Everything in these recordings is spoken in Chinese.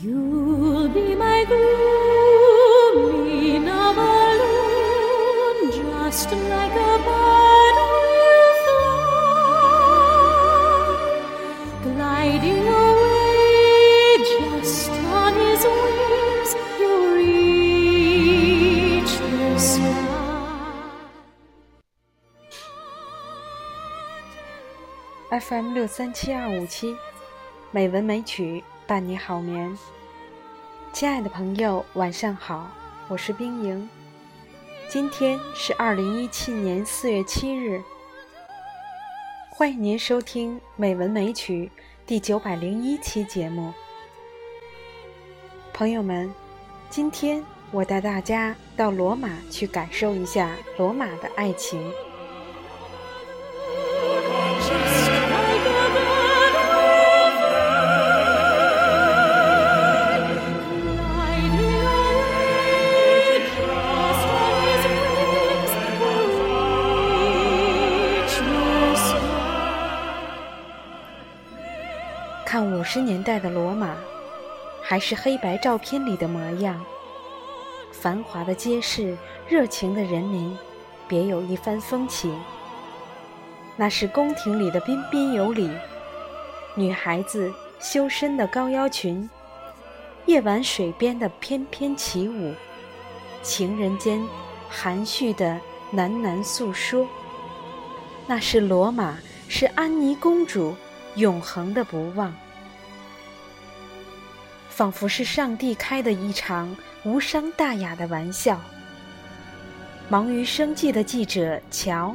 You'll be my gloom balloon, just like a butterfly, gliding away just on his wings. You reach the sky. FM 六三七二五七，美文美曲。伴你好眠。亲爱的朋友，晚上好，我是冰莹。今天是二零一七年四月七日，欢迎您收听《美文美曲》第九百零一期节目。朋友们，今天我带大家到罗马去感受一下罗马的爱情。还是黑白照片里的模样。繁华的街市，热情的人民，别有一番风情。那是宫廷里的彬彬有礼，女孩子修身的高腰裙，夜晚水边的翩翩起舞，情人间含蓄的喃喃诉说。那是罗马，是安妮公主永恒的不忘。仿佛是上帝开的一场无伤大雅的玩笑。忙于生计的记者乔，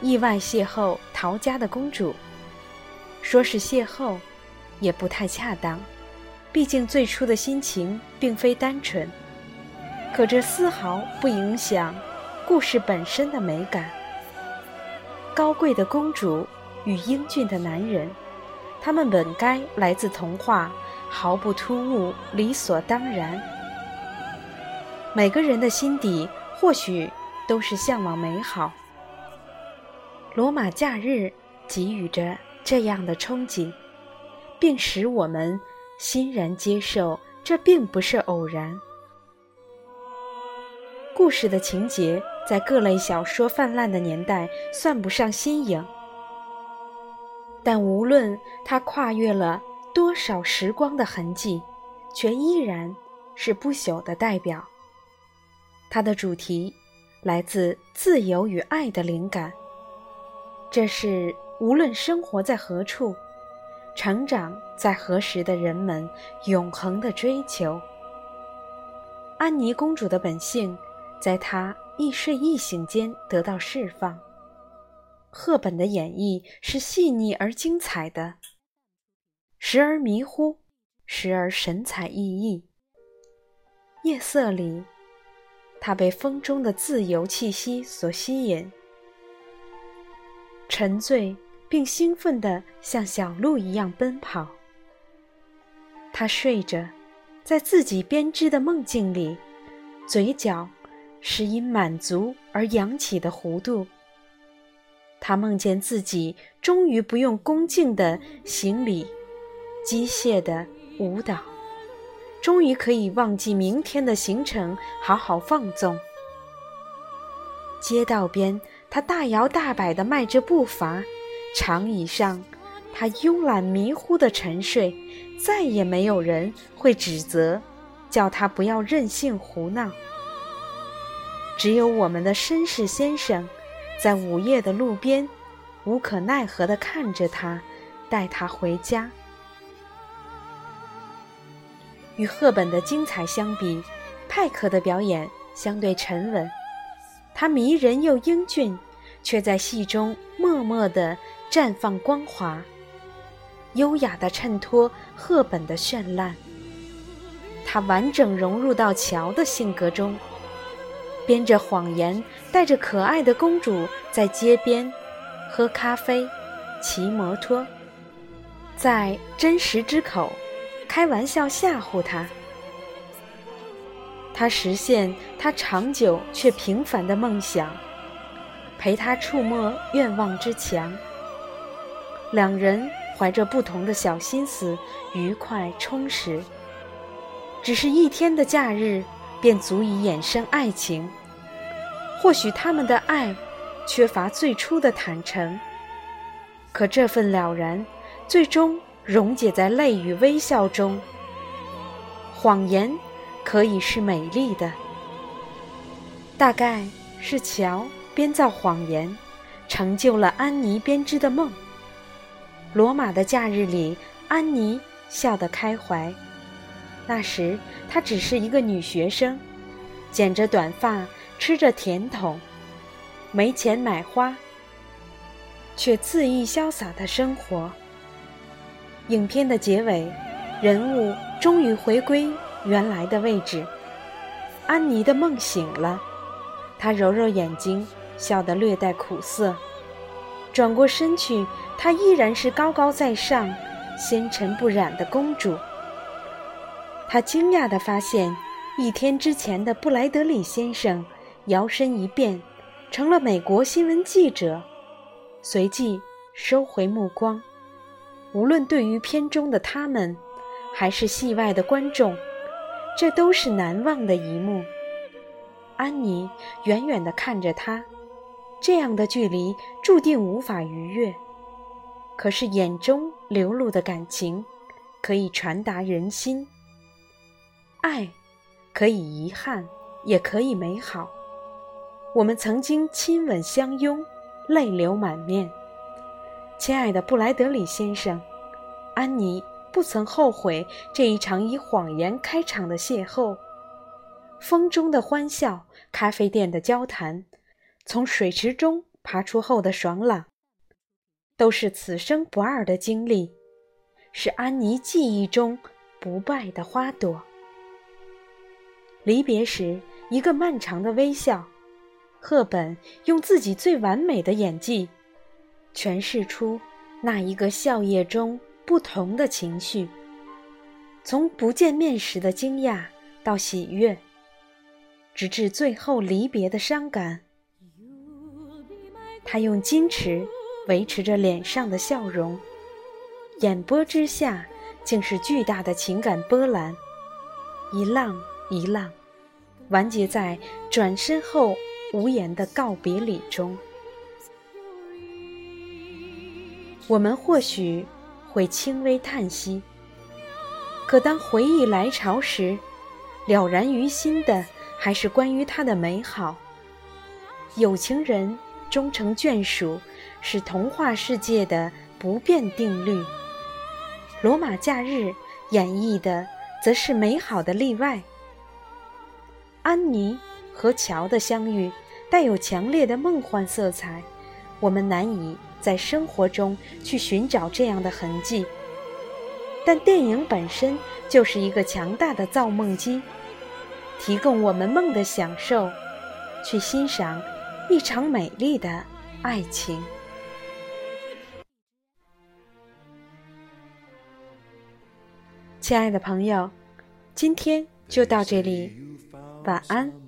意外邂逅陶家的公主。说是邂逅，也不太恰当，毕竟最初的心情并非单纯。可这丝毫不影响故事本身的美感。高贵的公主与英俊的男人，他们本该来自童话。毫不突兀，理所当然。每个人的心底或许都是向往美好。罗马假日给予着这样的憧憬，并使我们欣然接受这并不是偶然。故事的情节在各类小说泛滥的年代算不上新颖，但无论它跨越了。多少时光的痕迹，却依然是不朽的代表。它的主题来自自由与爱的灵感，这是无论生活在何处、成长在何时的人们永恒的追求。安妮公主的本性，在她一睡一醒间得到释放。赫本的演绎是细腻而精彩的。时而迷糊，时而神采奕奕。夜色里，他被风中的自由气息所吸引，沉醉并兴奋地像小鹿一样奔跑。他睡着，在自己编织的梦境里，嘴角是因满足而扬起的弧度。他梦见自己终于不用恭敬地行礼。机械的舞蹈，终于可以忘记明天的行程，好好放纵。街道边，他大摇大摆地迈着步伐；长椅上，他慵懒迷糊地沉睡。再也没有人会指责，叫他不要任性胡闹。只有我们的绅士先生，在午夜的路边，无可奈何地看着他，带他回家。与赫本的精彩相比，派克的表演相对沉稳。他迷人又英俊，却在戏中默默地绽放光华，优雅地衬托赫本的绚烂。他完整融入到乔的性格中，编着谎言，带着可爱的公主在街边喝咖啡、骑摩托，在真实之口。开玩笑吓唬他，他实现他长久却平凡的梦想，陪他触摸愿望之墙。两人怀着不同的小心思，愉快充实。只是一天的假日，便足以衍生爱情。或许他们的爱缺乏最初的坦诚，可这份了然，最终溶解在泪与微笑中。谎言可以是美丽的，大概是乔编造谎言，成就了安妮编织的梦。罗马的假日里，安妮笑得开怀。那时她只是一个女学生，剪着短发，吃着甜筒，没钱买花，却恣意潇洒的生活。影片的结尾，人物终于回归原来的位置。安妮的梦醒了，她揉揉眼睛，笑得略带苦涩。转过身去，她依然是高高在上、纤尘不染的公主。她惊讶地发现，一天之前的布莱德里先生摇身一变，成了美国新闻记者。随即收回目光。无论对于片中的他们，还是戏外的观众，这都是难忘的一幕。安妮远远地看着他。这样的距离注定无法逾越，可是眼中流露的感情，可以传达人心。爱，可以遗憾，也可以美好。我们曾经亲吻相拥，泪流满面。亲爱的布莱德里先生，安妮不曾后悔这一场以谎言开场的邂逅。风中的欢笑，咖啡店的交谈。从水池中爬出后的爽朗，都是此生不二的经历，是安妮记忆中不败的花朵。离别时，一个漫长的微笑，赫本用自己最完美的演技，诠释出那一个笑靥中不同的情绪，从不见面时的惊讶到喜悦，直至最后离别的伤感。他用矜持维持着脸上的笑容，眼波之下竟是巨大的情感波澜，一浪一浪，完结在转身后无言的告别礼中。我们或许会轻微叹息，可当回忆来潮时，了然于心的还是关于他的美好。有情人。终成眷属是童话世界的不变定律。罗马假日演绎的则是美好的例外。安妮和乔的相遇带有强烈的梦幻色彩，我们难以在生活中去寻找这样的痕迹。但电影本身就是一个强大的造梦机，提供我们梦的享受，去欣赏。一场美丽的爱情，亲爱的朋友，今天就到这里，晚安。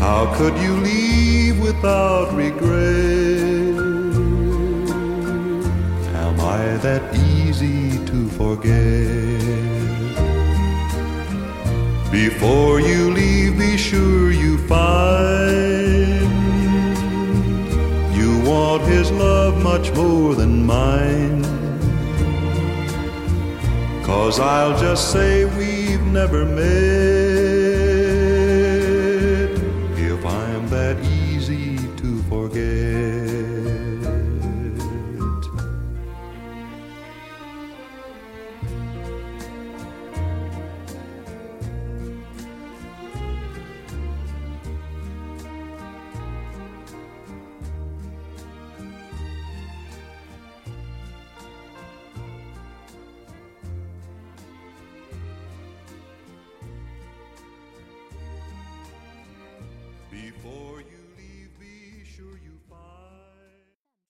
How could you leave without regret? Am I that easy to forget? Before you leave, be sure you find you want his love much more than mine. Cause I'll just say we've never met. forget.